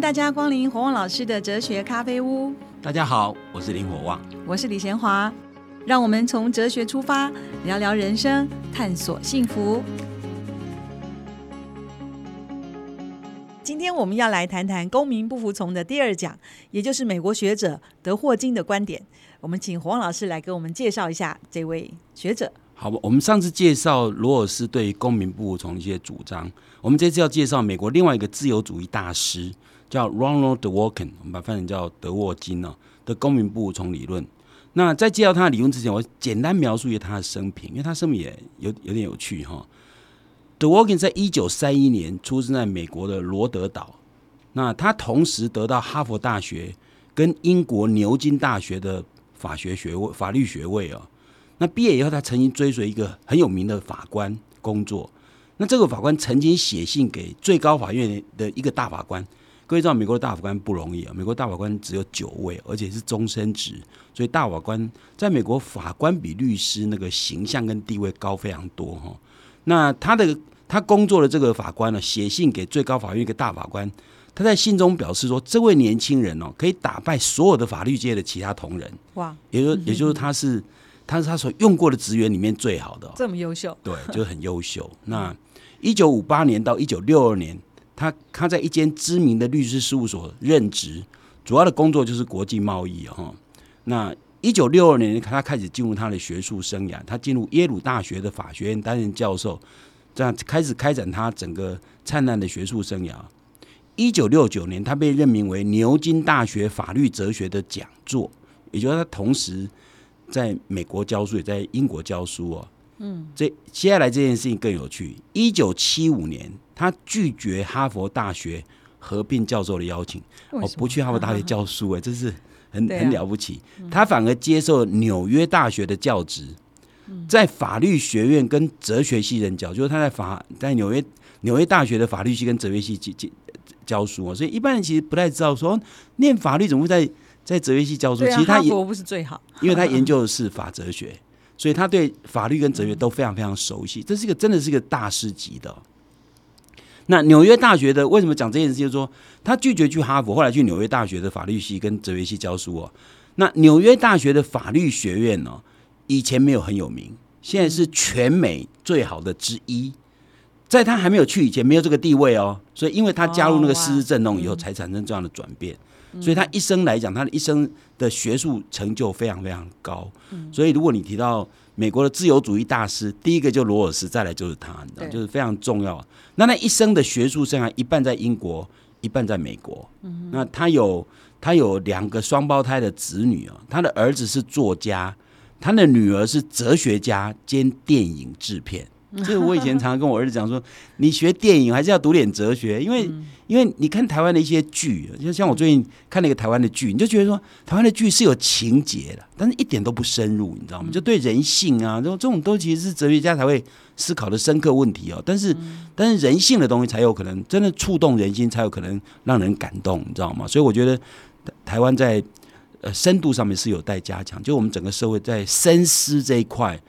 迎大家光临火旺老师的哲学咖啡屋。大家好，我是林火旺，我是李贤华。让我们从哲学出发，聊聊人生，探索幸福。今天我们要来谈谈公民不服从的第二讲，也就是美国学者德霍金的观点。我们请黄老师来给我们介绍一下这位学者。好，我们上次介绍罗尔斯对公民不服从一些主张，我们这次要介绍美国另外一个自由主义大师，叫 Ronald Dworkin，我们把它翻成叫德沃金哦的公民不服从理论。那在介绍他的理论之前，我简单描述一下他的生平，因为他生平也有有点有趣哈。DeWolkin 在一九三一年出生在美国的罗德岛，那他同时得到哈佛大学跟英国牛津大学的法学学位、法律学位哦。那毕业以后，他曾经追随一个很有名的法官工作。那这个法官曾经写信给最高法院的一个大法官。各位知道，美国的大法官不容易啊！美国大法官只有九位，而且是终身职，所以大法官在美国法官比律师那个形象跟地位高非常多哈。那他的他工作的这个法官呢，写信给最高法院一个大法官，他在信中表示说，这位年轻人哦，可以打败所有的法律界的其他同仁。哇！也就也就是他是他是他所用过的职员里面最好的，这么优秀，对，就很优秀。那一九五八年到一九六二年。他他在一间知名的律师事务所任职，主要的工作就是国际贸易哈。那一九六二年，他开始进入他的学术生涯，他进入耶鲁大学的法学院担任教授，这样开始开展他整个灿烂的学术生涯。一九六九年，他被任命为牛津大学法律哲学的讲座，也就是他同时在美国教书，也在英国教书哦。嗯，这接下来这件事情更有趣。一九七五年，他拒绝哈佛大学合并教授的邀请，我不去哈佛大学教书，哎，这是很很了不起。他反而接受纽约大学的教职，在法律学院跟哲学系任教，就是他在法在纽约纽约大学的法律系跟哲学系教教教书啊。所以一般人其实不太知道，说念法律怎么会在在哲学系教书？其实他也不是最好，因为他研究的是法哲学。所以他对法律跟哲学都非常非常熟悉，这是一个真的是一个大师级的。那纽约大学的为什么讲这件事？就是说他拒绝去哈佛，后来去纽约大学的法律系跟哲学系教书哦。那纽约大学的法律学院呢，以前没有很有名，现在是全美最好的之一。在他还没有去以前，没有这个地位哦。所以因为他加入那个师资阵容以后，才产生这样的转变。所以他一生来讲，他的一生的学术成就非常非常高。所以如果你提到美国的自由主义大师，第一个就罗尔斯，再来就是他，你知道，就是非常重要。那他一生的学术生涯，一半在英国，一半在美国。那他有他有两个双胞胎的子女啊，他的儿子是作家，他的女儿是哲学家兼电影制片。这个我以前常常跟我儿子讲说，你学电影还是要读点哲学，因为因为你看台湾的一些剧，就像我最近看那个台湾的剧，你就觉得说台湾的剧是有情节的，但是一点都不深入，你知道吗？就对人性啊，这种这种都其实是哲学家才会思考的深刻问题哦。但是但是人性的东西才有可能真的触动人心，才有可能让人感动，你知道吗？所以我觉得台湾在呃深度上面是有待加强，就我们整个社会在深思这一块。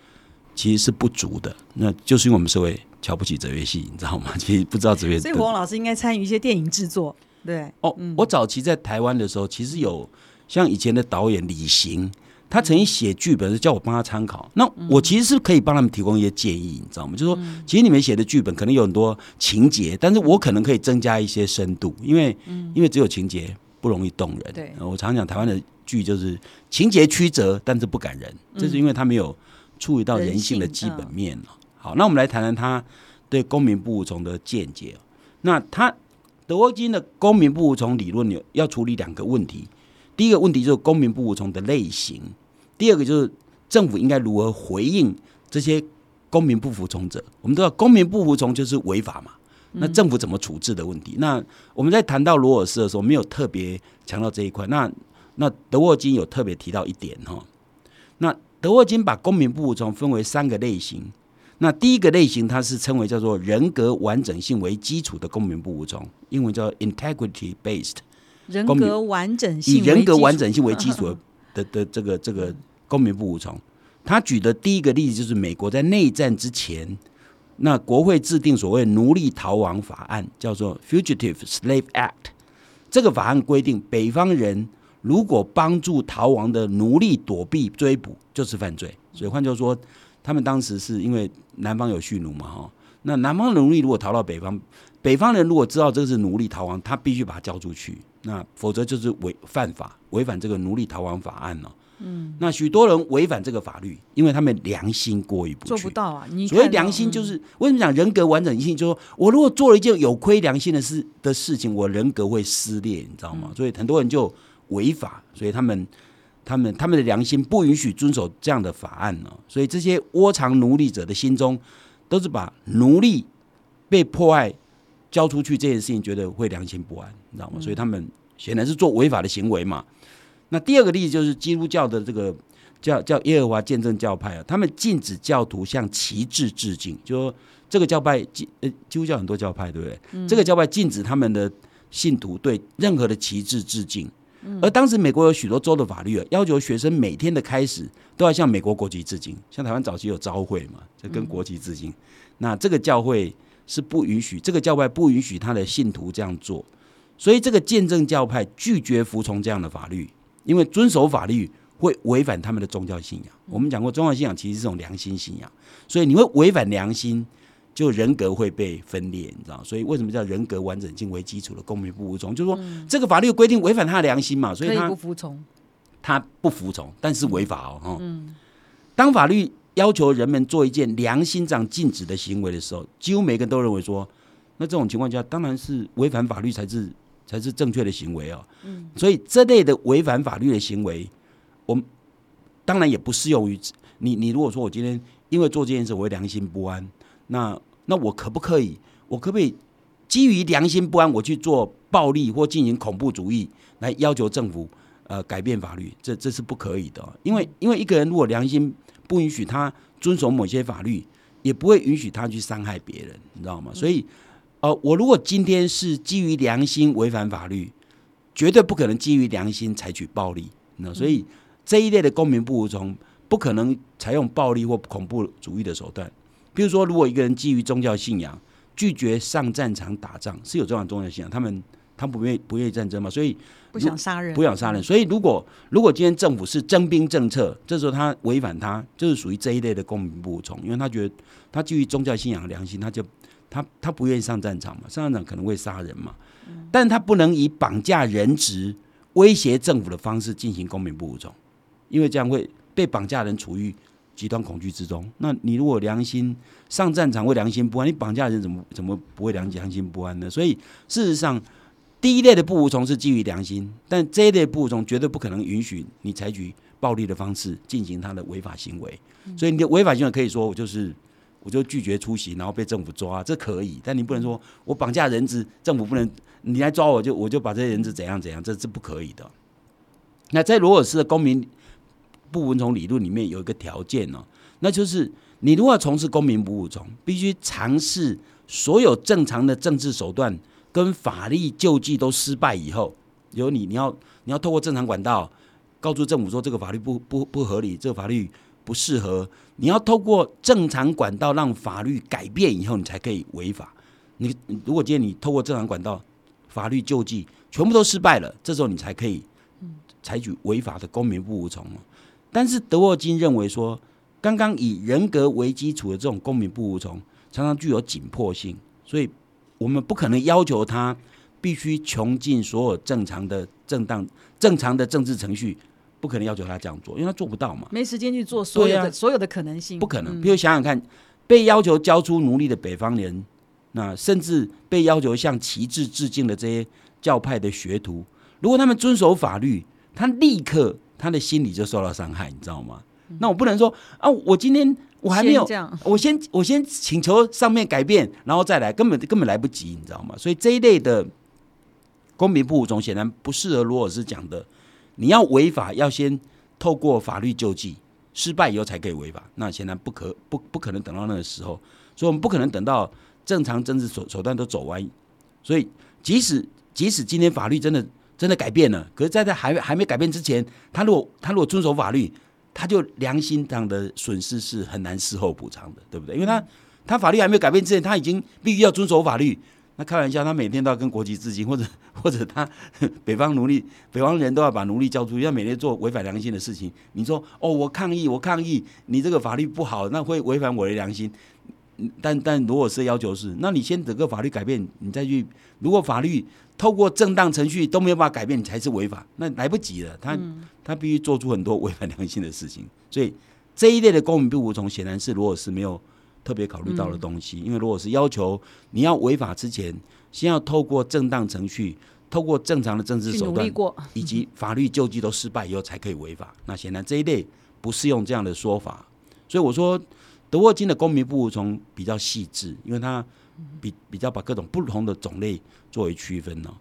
其实是不足的，那就是因为我们社会瞧不起哲学系，你知道吗？其实不知道哲学。所以黄老师应该参与一些电影制作，对。哦，我早期在台湾的时候，其实有像以前的导演李行，他曾经写剧本是叫我帮他参考。那我其实是可以帮他们提供一些建议，你知道吗？就是说其实你们写的剧本可能有很多情节，但是我可能可以增加一些深度，因为因为只有情节不容易动人。对，我常讲台湾的剧就是情节曲折，但是不感人，这是因为他没有。触及到人性的基本面了。好，那我们来谈谈他对公民不服从的见解。那他德沃金的公民不服从理论有要处理两个问题。第一个问题就是公民不服从的类型，第二个就是政府应该如何回应这些公民不服从者。我们知道公民不服从就是违法嘛，那政府怎么处置的问题？那我们在谈到罗尔斯的时候，没有特别强调这一块。那那德沃金有特别提到一点哈，那。德沃金把公民不服从分为三个类型。那第一个类型，它是称为叫做人格完整性为基础的公民不服从，英文叫 integrity based。人格完整性以人格完整性为基础的的这个这个公民不服从。他举的第一个例子就是美国在内战之前，那国会制定所谓奴隶逃亡法案，叫做 Fugitive Slave Act。这个法案规定，北方人如果帮助逃亡的奴隶躲避追捕，就是犯罪。所以换句话说，他们当时是因为南方有蓄奴嘛，哈，那南方的奴隶如果逃到北方，北方人如果知道这个是奴隶逃亡，他必须把他交出去，那否则就是违犯法，违反这个奴隶逃亡法案了。嗯，那许多人违反这个法律，因为他们良心过意不去，做不到啊。你所谓良心就是为什么讲人格完整性？就是说我如果做了一件有亏良心的事的事情，我人格会撕裂，你知道吗？所以很多人就违法，所以他们他们他们的良心不允许遵守这样的法案呢。所以这些窝藏奴隶者的心中，都是把奴隶被迫害交出去这件事情，觉得会良心不安，你知道吗？所以他们显然是做违法的行为嘛。那第二个例子就是基督教的这个叫叫耶和华见证教派啊，他们禁止教徒向旗帜致敬，就说这个教派呃基督教很多教派对不对？这个教派禁止他们的信徒对任何的旗帜致敬。而当时美国有许多州的法律啊，要求学生每天的开始都要向美国国旗致敬，像台湾早期有朝会嘛，就跟国旗致敬。那这个教会是不允许，这个教派不允许他的信徒这样做，所以这个见证教派拒绝服从这样的法律。因为遵守法律会违反他们的宗教信仰。我们讲过，宗教信仰其实是种良心信仰，所以你会违反良心，就人格会被分裂，你知道？所以为什么叫人格完整性为基础的公民不服从？就是说，这个法律规定违反他的良心嘛，所以他不服从，他不服从，但是违法哦。嗯，当法律要求人们做一件良心上禁止的行为的时候，几乎每个人都认为说，那这种情况下当然是违反法律才是。才是正确的行为哦，嗯，所以这类的违反法律的行为，我们当然也不适用于你。你如果说我今天因为做这件事我会良心不安，那那我可不可以？我可不可以基于良心不安，我去做暴力或进行恐怖主义来要求政府呃改变法律？这这是不可以的，因为因为一个人如果良心不允许他遵守某些法律，也不会允许他去伤害别人，你知道吗？所以。呃，我如果今天是基于良心违反法律，绝对不可能基于良心采取暴力。那所以这一类的公民不服从，不可能采用暴力或恐怖主义的手段。比如说，如果一个人基于宗教信仰拒绝上战场打仗，是有这样宗教信仰，他们他不愿意不愿意战争嘛，所以不想杀人，不想杀人。所以如果如果今天政府是征兵政策，这时候他违反他，就是属于这一类的公民不服从，因为他觉得他基于宗教信仰良心，他就。他他不愿意上战场嘛？上战场可能会杀人嘛？但他不能以绑架人质、威胁政府的方式进行公民不服从，因为这样会被绑架人处于极端恐惧之中。那你如果良心上战场会良心不安，你绑架人怎么怎么不会良良心不安呢？所以事实上，第一类的不服从是基于良心，但这一类不服从绝对不可能允许你采取暴力的方式进行他的违法行为。所以你的违法行为可以说我就是。我就拒绝出席，然后被政府抓，这可以，但你不能说我绑架人质，政府不能你来抓我，就我就把这些人质怎样怎样，这是不可以的。那在罗尔斯的公民不服从理论里面有一个条件哦，那就是你如果从事公民不服从，必须尝试所有正常的政治手段跟法律救济都失败以后，有你你要你要透过正常管道告诉政府说这个法律不不不合理，这个法律。不适合，你要透过正常管道让法律改变以后，你才可以违法。你如果今天你透过正常管道，法律救济全部都失败了，这时候你才可以采取违法的公民不服从但是德沃金认为说，刚刚以人格为基础的这种公民不服从，常常具有紧迫性，所以我们不可能要求他必须穷尽所有正常的、正当、正常的政治程序。不可能要求他这样做，因为他做不到嘛。没时间去做所有的所有的可能性，不可能。比如想想看，被要求交出奴隶的北方人，那甚至被要求向旗帜致敬的这些教派的学徒，如果他们遵守法律，他立刻他的心理就受到伤害，你知道吗？那我不能说啊，我今天我还没有，我先我先请求上面改变，然后再来，根本根本来不及，你知道吗？所以这一类的公平不服从，显然不适合罗尔斯讲的。你要违法，要先透过法律救济，失败以后才可以违法。那显然不可不不可能等到那个时候，所以我们不可能等到正常政治手手段都走完。所以即使即使今天法律真的真的改变了，可是在他还还没改变之前，他如果他如果遵守法律，他就良心上的损失是很难事后补偿的，对不对？因为他他法律还没有改变之前，他已经必须要遵守法律。那开玩笑，他每天都要跟国旗致敬，或者 或者他北方奴隶、北方人都要把奴隶交出去，要每天做违反良心的事情。你说哦，我抗议，我抗议，你这个法律不好，那会违反我的良心。但但如果是要求是，那你先整个法律改变，你再去。如果法律透过正当程序都没有办法改变，你才是违法，那来不及了。他他必须做出很多违反良心的事情。所以这一类的公民不服从，显然是如果是没有特别考虑到的东西。因为如果是要求你要违法之前，先要透过正当程序，透过正常的政治手段，以及法律救济都失败以后才可以违法。那显然这一类不适用这样的说法。所以我说。德沃金的公民不服从比较细致，因为它比比较把各种不同的种类作为区分呢。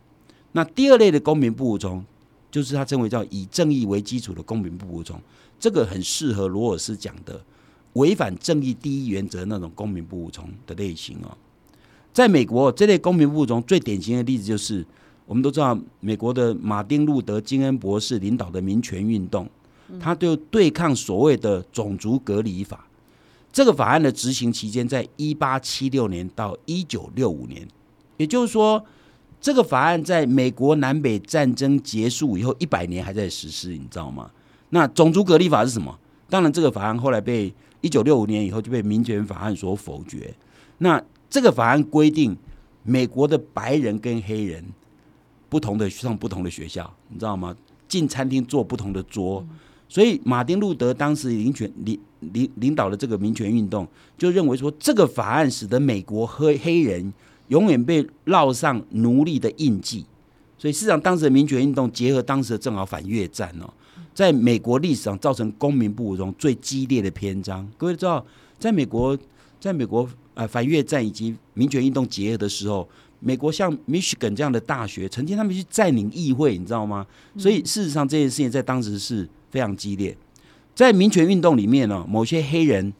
那第二类的公民不服从，就是他称为叫以正义为基础的公民不服从，这个很适合罗尔斯讲的违反正义第一原则那种公民不服从的类型哦。在美国，这类公民不服从最典型的例子就是，我们都知道美国的马丁路德金恩博士领导的民权运动，他就对抗所谓的种族隔离法。这个法案的执行期间在一八七六年到一九六五年，也就是说，这个法案在美国南北战争结束以后一百年还在实施，你知道吗？那种族隔离法是什么？当然，这个法案后来被一九六五年以后就被民权法案所否决。那这个法案规定，美国的白人跟黑人不同的上不同的学校，你知道吗？进餐厅坐不同的桌。所以，马丁路德当时领权领领领导的这个民权运动，就认为说，这个法案使得美国黑黑人永远被烙上奴隶的印记。所以，市场当时的民权运动结合当时的正好反越战哦，在美国历史上造成公民不服从最激烈的篇章。各位知道，在美国，在美国呃反越战以及民权运动结合的时候，美国像 Michigan 这样的大学，曾经他们去占领议会，你知道吗？所以，事实上这件事情在当时是。非常激烈，在民权运动里面呢，某些黑人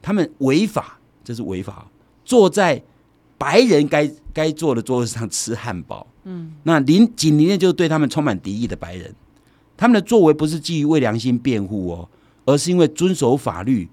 他们违法，这是违法，坐在白人该该坐的桌子上吃汉堡。嗯，那邻紧邻的就是对他们充满敌意的白人，他们的作为不是基于为良心辩护哦，而是因为遵守法律，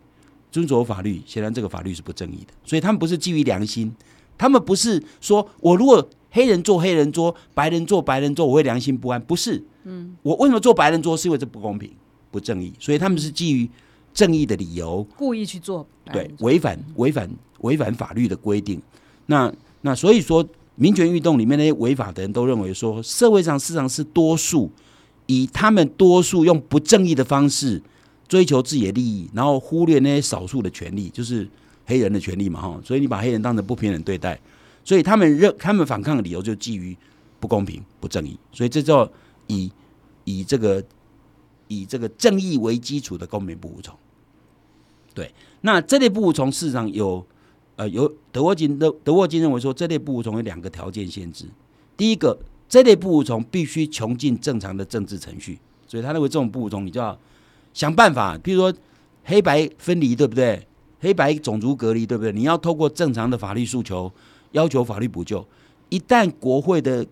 遵守法律。显然这个法律是不正义的，所以他们不是基于良心，他们不是说我如果黑人坐黑人桌，白人坐白人桌，我会良心不安，不是。嗯，我为什么坐白人桌？是因为这不公平。不正义，所以他们是基于正义的理由，故意去做，对，违反违反违反法律的规定。那那所以说，民权运动里面那些违法的人都认为说，社会上市场是多数以他们多数用不正义的方式追求自己的利益，然后忽略那些少数的权利，就是黑人的权利嘛，哈。所以你把黑人当成不平等对待，所以他们认他们反抗的理由就基于不公平、不正义，所以这叫以以这个。以这个正义为基础的公民不服从，对，那这类不服从事实上有，呃，有德沃金德德沃金认为说，这类不服从有两个条件限制。第一个，这类不服从必须穷尽正常的政治程序，所以他认为这种不服从，你就要想办法，比如说黑白分离，对不对？黑白种族隔离，对不对？你要透过正常的法律诉求，要求法律补救。一旦国会的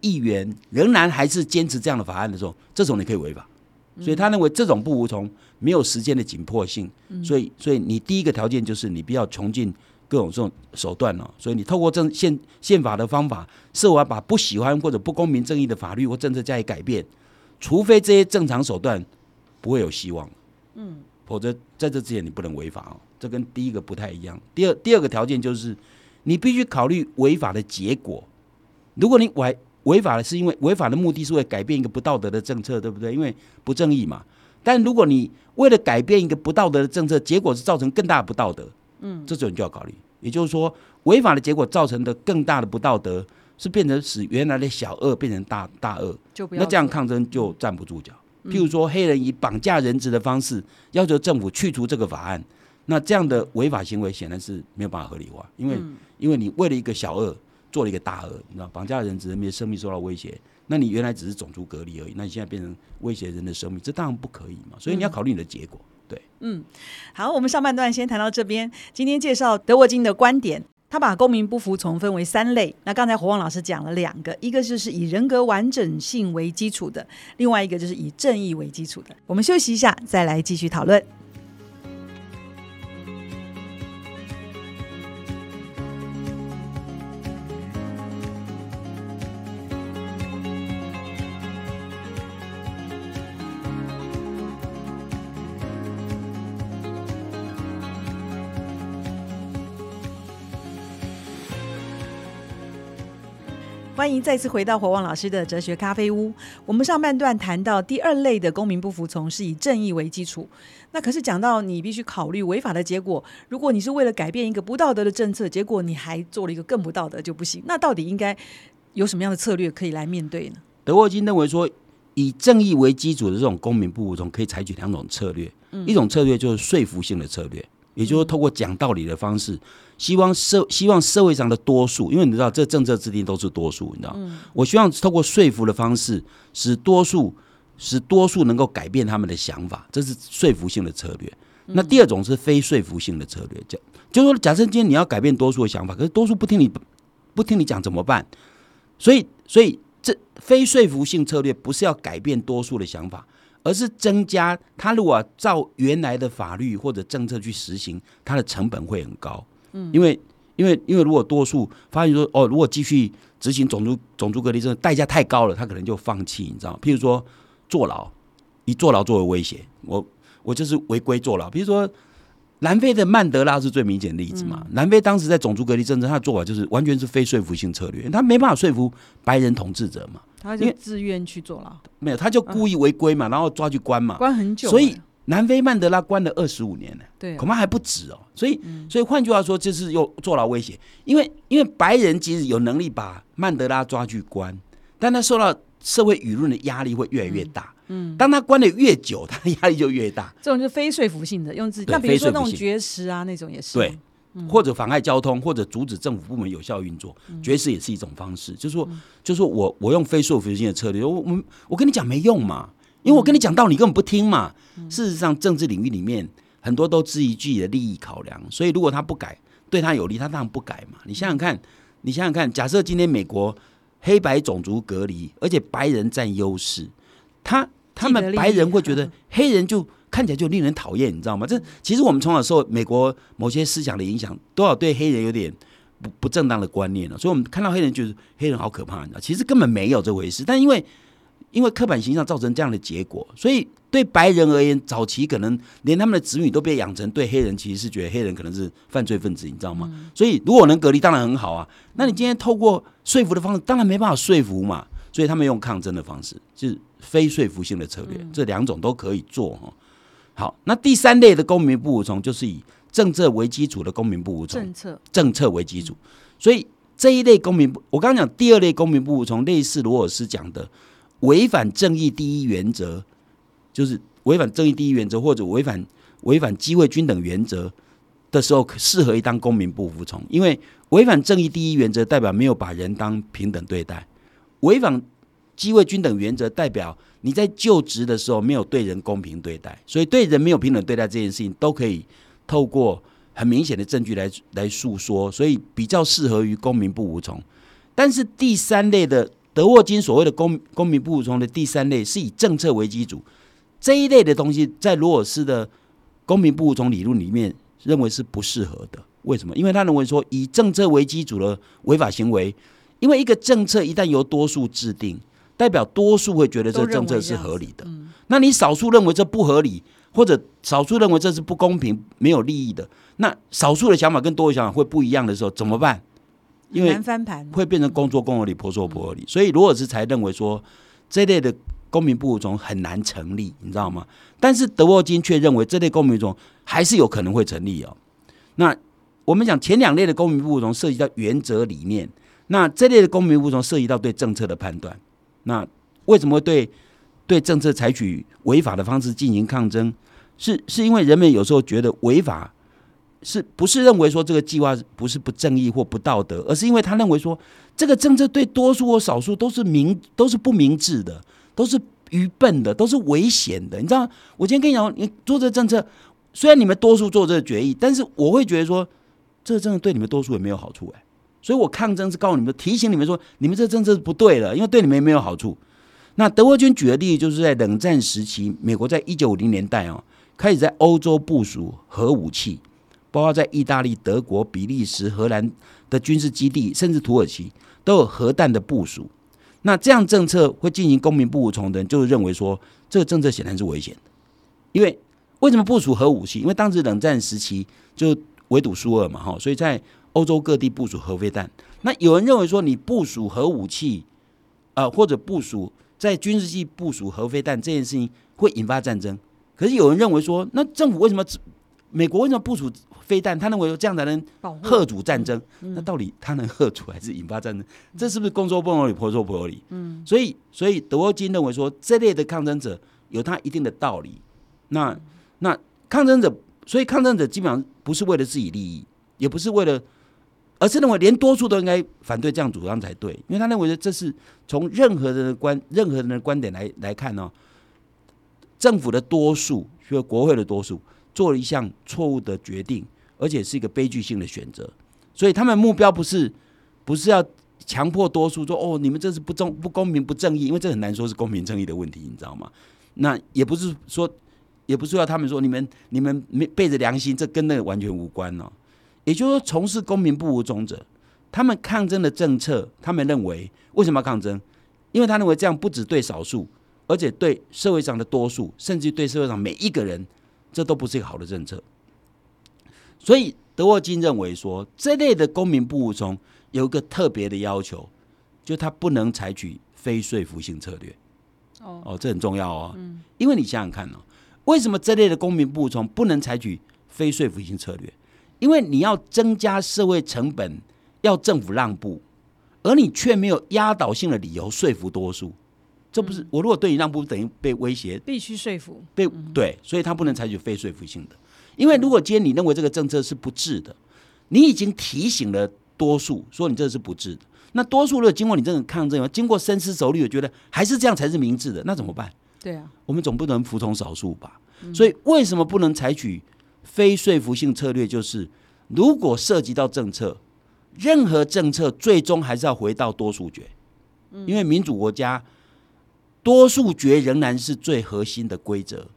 议员仍然还是坚持这样的法案的时候，这种你可以违法。所以他认为这种不服从没有时间的紧迫性，所以所以你第一个条件就是你不要穷尽各种这种手段哦。所以你透过政宪宪法的方法，设法把不喜欢或者不公平正义的法律或政策加以改变，除非这些正常手段不会有希望，嗯，否则在这之前你不能违法哦。这跟第一个不太一样。第二第二个条件就是你必须考虑违法的结果，如果你违。违法的是因为违法的目的是为改变一个不道德的政策，对不对？因为不正义嘛。但如果你为了改变一个不道德的政策，结果是造成更大的不道德，嗯，这种就要考虑。也就是说，违法的结果造成的更大的不道德，是变成使原来的小恶变成大大恶，那这样抗争就站不住脚。譬如说，黑人以绑架人质的方式要求政府去除这个法案，那这样的违法行为显然是没有办法合理化，因为因为你为了一个小恶。做了一个大额，你知道，绑架人只，人民的生命受到威胁。那你原来只是种族隔离而已，那你现在变成威胁人的生命，这当然不可以嘛。所以你要考虑你的结果。对，嗯，好，我们上半段先谈到这边。今天介绍德沃金的观点，他把公民不服从分为三类。那刚才火旺老师讲了两个，一个就是以人格完整性为基础的，另外一个就是以正义为基础的。我们休息一下，再来继续讨论。欢迎再次回到火旺老师的哲学咖啡屋。我们上半段谈到第二类的公民不服从是以正义为基础，那可是讲到你必须考虑违法的结果。如果你是为了改变一个不道德的政策，结果你还做了一个更不道德就不行。那到底应该有什么样的策略可以来面对呢？德沃金认为说，以正义为基础的这种公民不服从可以采取两种策略，一种策略就是说服性的策略，也就是透过讲道理的方式。希望社希望社会上的多数，因为你知道这政策制定都是多数，你知道，我希望透过说服的方式，使多数使多数能够改变他们的想法，这是说服性的策略。那第二种是非说服性的策略，就就是说，假设今天你要改变多数的想法，可是多数不听你不听你讲怎么办？所以，所以这非说服性策略不是要改变多数的想法，而是增加他如果照原来的法律或者政策去实行，它的成本会很高。因为，因为，因为如果多数发现说，哦，如果继续执行种族种族隔离政策，代价太高了，他可能就放弃，你知道？譬如说坐牢，以坐牢作为威胁，我我就是违规坐牢。比如说南非的曼德拉是最明显的例子嘛？南非当时在种族隔离政策，他的做法就是完全是非说服性策略，他没办法说服白人统治者嘛，他就自愿去坐牢，没有，他就故意违规嘛，然后抓去关嘛，关很久，所以。南非曼德拉关了二十五年呢，对，恐怕还不止哦。所以，所以换句话说，就是又坐牢威胁。因为，因为白人即使有能力把曼德拉抓去关，但他受到社会舆论的压力会越来越大。嗯，当他关的越久，他的压力就越大。这种是非说服性的，用自己。那比如说那种绝食啊，那种也是。对，或者妨碍交通，或者阻止政府部门有效运作，绝食也是一种方式。就是说，就是说我我用非说服性的策略，我我我跟你讲没用嘛。因为我跟你讲道理，你根本不听嘛。事实上，政治领域里面很多都基于自己的利益考量，所以如果他不改，对他有利，他当然不改嘛。你想想看，你想想看，假设今天美国黑白种族隔离，而且白人占优势，他他们白人会觉得黑人就看起来就令人讨厌，你知道吗？这其实我们从小受美国某些思想的影响，多少对黑人有点不不正当的观念了。所以我们看到黑人就是黑人好可怕，你知道？其实根本没有这回事，但因为。因为刻板形象造成这样的结果，所以对白人而言，早期可能连他们的子女都被养成对黑人其实是觉得黑人可能是犯罪分子，你知道吗？所以如果能隔离，当然很好啊。那你今天透过说服的方式，当然没办法说服嘛。所以他们用抗争的方式，就是非说服性的策略，这两种都可以做哈。好，那第三类的公民不服从，就是以政策为基础的公民不服从，政策政策为基础。所以这一类公民不，我刚刚讲第二类公民不服从，类似罗尔斯讲的。违反正义第一原则，就是违反正义第一原则，或者违反违反机会均等原则的时候，适合于当公民不服从。因为违反正义第一原则，代表没有把人当平等对待；违反机会均等原则，代表你在就职的时候没有对人公平对待。所以，对人没有平等对待这件事情，都可以透过很明显的证据来来诉说。所以，比较适合于公民不服从。但是，第三类的。德沃金所谓的公公民不服从的第三类是以政策为基础，这一类的东西在罗尔斯的公民不服从理论里面认为是不适合的。为什么？因为他认为说以政策为基础的违法行为，因为一个政策一旦由多数制定，代表多数会觉得这个政策是合理的。那你少数认为这不合理，或者少数认为这是不公平、没有利益的，那少数的想法跟多数想法会不一样的时候，怎么办？因为翻盘会变成公做公有理，婆说婆有理，所以罗尔斯才认为说这类的公民不服从很难成立，你知道吗？但是德沃金却认为这类公民不服从还是有可能会成立哦。那我们讲前两类的公民不服从涉及到原则理念，那这类的公民不服从涉及到对政策的判断。那为什么对对政策采取违法的方式进行抗争？是是因为人们有时候觉得违法。是不是认为说这个计划不是不正义或不道德，而是因为他认为说这个政策对多数或少数都是明都是不明智的，都是愚笨的，都是危险的。你知道，我今天跟你讲，你做这个政策，虽然你们多数做这个决议，但是我会觉得说这个政策对你们多数也没有好处哎，所以我抗争是告诉你们，提醒你们说你们这政策是不对的，因为对你们也没有好处。那德国军举的例子就是在冷战时期，美国在一九五零年代哦，开始在欧洲部署核武器。包括在意大利、德国、比利时、荷兰的军事基地，甚至土耳其都有核弹的部署。那这样政策会进行公民不服从的人，就认为说这个政策显然是危险的。因为为什么部署核武器？因为当时冷战时期就围堵苏俄嘛，哈，所以在欧洲各地部署核飞弹。那有人认为说，你部署核武器，呃，或者部署在军事系部署核飞弹这件事情会引发战争。可是有人认为说，那政府为什么美国为什么部署飞弹？他认为这样才能吓阻战争。那到底他能吓阻还是引发战争？这是不是公说不有理，婆说婆有理？嗯，所以所以德沃金认为说，这类的抗争者有他一定的道理。那那抗争者，所以抗争者基本上不是为了自己利益，也不是为了。而是认为连多数都应该反对这样主张才对，因为他认为这是从任何人的观任何人的观点来来看呢，政府的多数，就国会的多数做了一项错误的决定，而且是一个悲剧性的选择。所以他们目标不是不是要强迫多数说哦，你们这是不正不公平不正义，因为这很难说是公平正义的问题，你知道吗？那也不是说也不是要他们说你们你们没背着良心，这跟那个完全无关哦。也就是说，从事公民不无忠者，他们抗争的政策，他们认为为什么要抗争？因为他认为这样不止对少数，而且对社会上的多数，甚至对社会上每一个人，这都不是一个好的政策。所以德沃金认为说，这类的公民不服从有一个特别的要求，就他不能采取非说服性策略。哦哦，这很重要哦。嗯，因为你想想看哦，为什么这类的公民不服从不能采取非说服性策略？因为你要增加社会成本，要政府让步，而你却没有压倒性的理由说服多数，这不是我如果对你让步，等于被威胁，必须说服，被对，所以他不能采取非说服性的。因为如果今天你认为这个政策是不智的，你已经提醒了多数，说你这是不智的，那多数如果经过你这种抗争，经过深思熟虑，我觉得还是这样才是明智的，那怎么办？对啊，我们总不能服从少数吧？所以为什么不能采取？非说服性策略就是，如果涉及到政策，任何政策最终还是要回到多数决，因为民主国家多数决仍然是最核心的规则。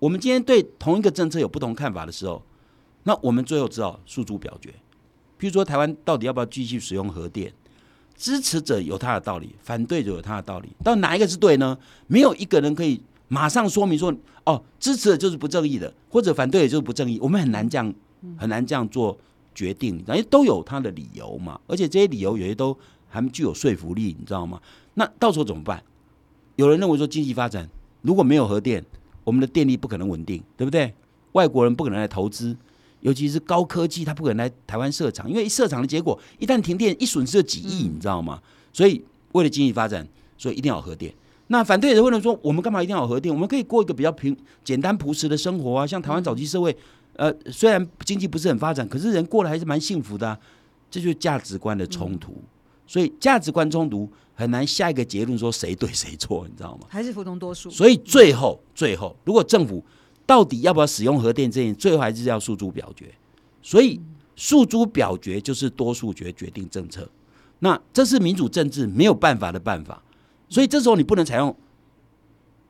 我们今天对同一个政策有不同看法的时候，那我们最后只好诉诸表决。比如说，台湾到底要不要继续使用核电？支持者有他的道理，反对者有他的道理，到哪一个是对呢？没有一个人可以。马上说明说，哦，支持的就是不正义的，或者反对的就是不正义。我们很难这样，很难这样做决定，因为都有他的理由嘛。而且这些理由有些都还具有说服力，你知道吗？那到时候怎么办？有人认为说，经济发展如果没有核电，我们的电力不可能稳定，对不对？外国人不可能来投资，尤其是高科技，他不可能来台湾设厂，因为一设厂的结果，一旦停电，一损失几亿，你知道吗？所以为了经济发展，所以一定要核电。那反对人会说：“我们干嘛一定要核电？我们可以过一个比较平、简单、朴实的生活啊！像台湾早期社会，呃，虽然经济不是很发展，可是人过得还是蛮幸福的。这就是价值观的冲突。所以价值观冲突很难下一个结论说谁对谁错，你知道吗？还是服从多数。所以最后，最后，如果政府到底要不要使用核电这件，最后还是要诉诸表决。所以诉诸表决就是多数决决定政策。那这是民主政治没有办法的办法。”所以这时候你不能采用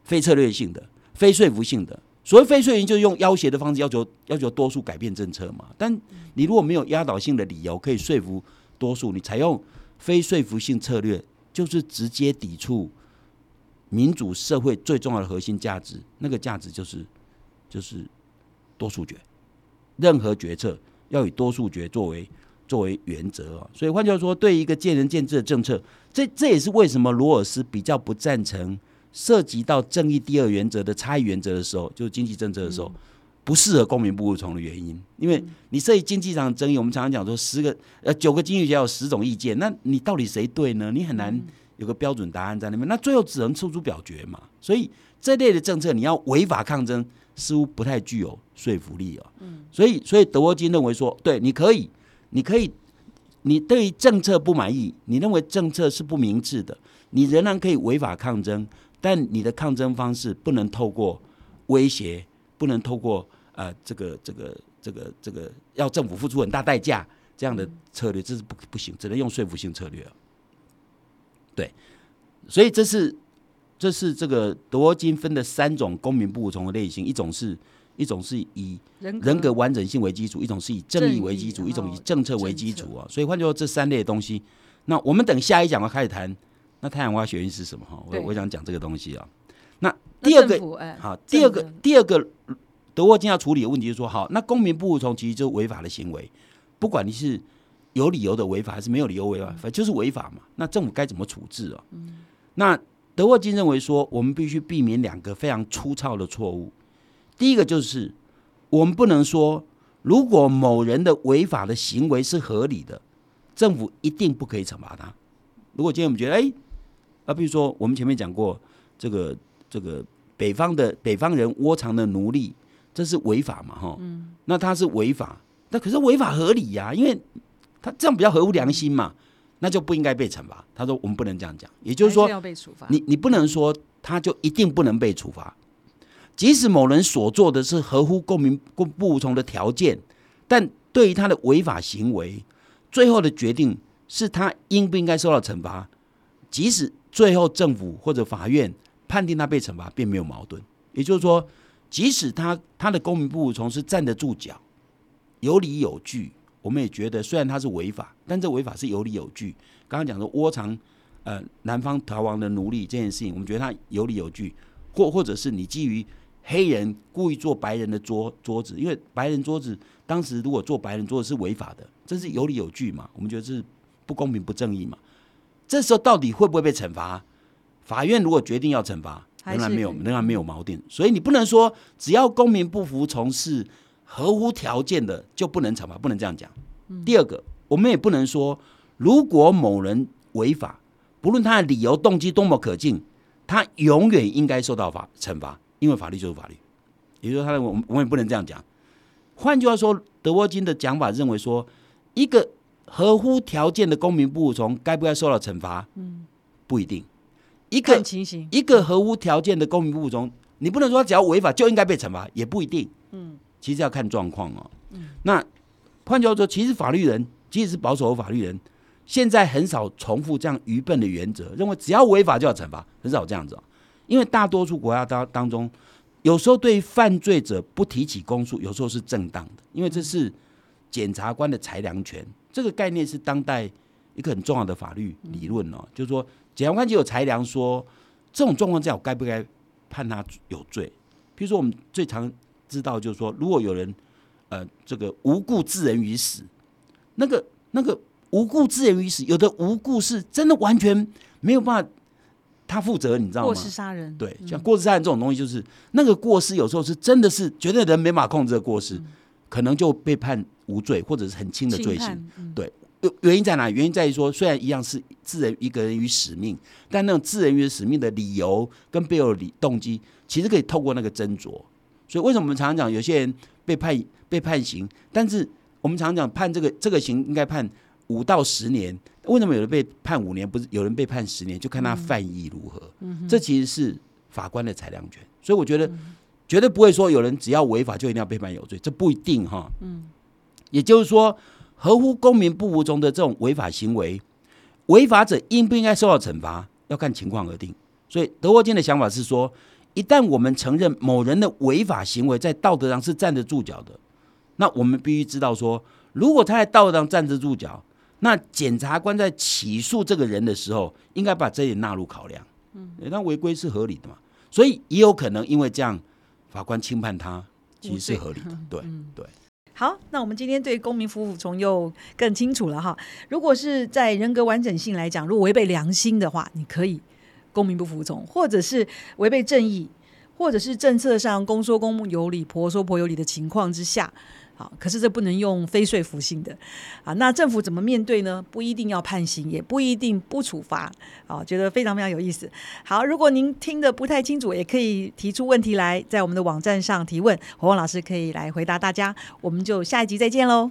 非策略性的、非说服性的。所谓非说服就是用要挟的方式要求要求多数改变政策嘛。但你如果没有压倒性的理由可以说服多数，你采用非说服性策略，就是直接抵触民主社会最重要的核心价值。那个价值就是就是多数决，任何决策要以多数决作为。作为原则啊，所以换句话说，对一个见仁见智的政策，这这也是为什么罗尔斯比较不赞成涉及到正义第二原则的差异原则的时候，就是经济政策的时候，不适合公民不服从的原因。因为你涉及经济上的争议，我们常常讲说十个呃九个经济学家有十种意见，那你到底谁对呢？你很难有个标准答案在那边，那最后只能出出表决嘛。所以这类的政策，你要违法抗争，似乎不太具有说服力啊。嗯，所以所以德沃金认为说，对，你可以。你可以，你对于政策不满意，你认为政策是不明智的，你仍然可以违法抗争，但你的抗争方式不能透过威胁，不能透过呃这个这个这个这个要政府付出很大代价这样的策略，这是不不行，只能用说服性策略对，所以这是这是这个德沃金分的三种公民不服从的类型，一种是。一种是以人格完整性为基础，一种是以正义为基础，一种以政策为基础啊。所以换句话说，这三类东西，那我们等下一讲要开始谈，那太阳花学运是什么哈？我我想讲这个东西啊。那第二个好，第二个第二个德沃金要处理的问题是说，好，那公民不服从其实就是违法的行为，不管你是有理由的违法还是没有理由违法，反正就是违法嘛。那政府该怎么处置哦？那德沃金认为说，我们必须避免两个非常粗糙的错误。第一个就是，我们不能说，如果某人的违法的行为是合理的，政府一定不可以惩罚他。如果今天我们觉得，哎、啊，比如说我们前面讲过，这个这个北方的北方人窝藏的奴隶，这是违法嘛？哈，那他是违法，那可是违法合理呀、因为他这样比较合乎良心嘛，那就不应该被惩罚。他说我们不能这样讲，也就是说是，要被处罚。你你不能说他就一定不能被处罚，即使某人所做的是合乎公民不服从的条件，但对于他的违法行为，最后的决定是他应不应该受到惩罚。即使最后政府或者法院判定他被惩罚，并没有矛盾。也就是说，即使他他的公民不服从是站得住脚，有理有据，我们也觉得虽然他是违法，但这违法是有理有据。刚刚讲说窝藏呃南方逃亡的奴隶这件事情，我们觉得他有理有据，或或者是你基于黑人故意做白人的桌桌子，因为白人桌子当时如果做白人桌子是违法的，这是有理有据嘛？我们觉得这是不公平不正义嘛？这时候到底会不会被惩罚？法院如果决定要惩罚，仍然没有仍然没有锚定，所以你不能说只要公民不服从是合乎条件的就不能惩罚，不能这样讲。第二个，我们也不能说如果某人违法，不论他的理由动机多么可敬，他永远应该受到法惩罚，因为法律就是法律。也就是说，他的我们我们也不能这样讲。换句话说，德沃金的讲法认为说，一个合乎条件的公民不服从，该不该受到惩罚？嗯，不一定。一个情形，一个合乎条件的公民不服从，你不能说只要违法就应该被惩罚，也不一定。嗯，其实要看状况哦。嗯，那换句话说，其实法律人，即使是保守的法律人，现在很少重复这样愚笨的原则，认为只要违法就要惩罚，很少这样子、哦。因为大多数国家当当中，有时候对犯罪者不提起公诉，有时候是正当的，因为这是检察官的裁量权。这个概念是当代一个很重要的法律理论哦，就是说检察官就有裁量说，这种状况之下，我该不该判他有罪？比如说，我们最常知道就是说，如果有人呃这个无故致人于死，那个那个无故致人于死，有的无故是真的完全没有办法他负责，你知道吗过吗？失杀人，对，像过失杀人这种东西，就是那个过失有时候是真的是觉得人没法控制的过失，可能就被判无罪或者是很轻的罪行。判，嗯原原因在哪？原因在于说，虽然一样是置人一个人于使命，但那种置人于使命的理由跟背后的理动机，其实可以透过那个斟酌。所以为什么我们常常讲有些人被判被判刑，但是我们常讲判这个这个刑应该判五到十年，为什么有人被判五年，不是有人被判十年？就看他犯意如何。这其实是法官的裁量权。所以我觉得绝对不会说有人只要违法就一定要被判有罪，这不一定哈。嗯，也就是说。合乎公民不服从的这种违法行为，违法者应不应该受到惩罚，要看情况而定。所以德沃金的想法是说，一旦我们承认某人的违法行为在道德上是站得住脚的，那我们必须知道说，如果他在道德上站得住脚，那检察官在起诉这个人的时候，应该把这一点纳入考量。嗯，那违规是合理的嘛，所以也有可能因为这样，法官轻判他，其实是合理的。对对。好，那我们今天对公民服服从又更清楚了哈。如果是在人格完整性来讲，如果违背良心的话，你可以公民不服从，或者是违背正义，或者是政策上公说公有理，婆说婆有理的情况之下。啊，可是这不能用非说服性的啊。那政府怎么面对呢？不一定要判刑，也不一定不处罚。啊，觉得非常非常有意思。好，如果您听得不太清楚，也可以提出问题来，在我们的网站上提问，火旺老师可以来回答大家。我们就下一集再见喽。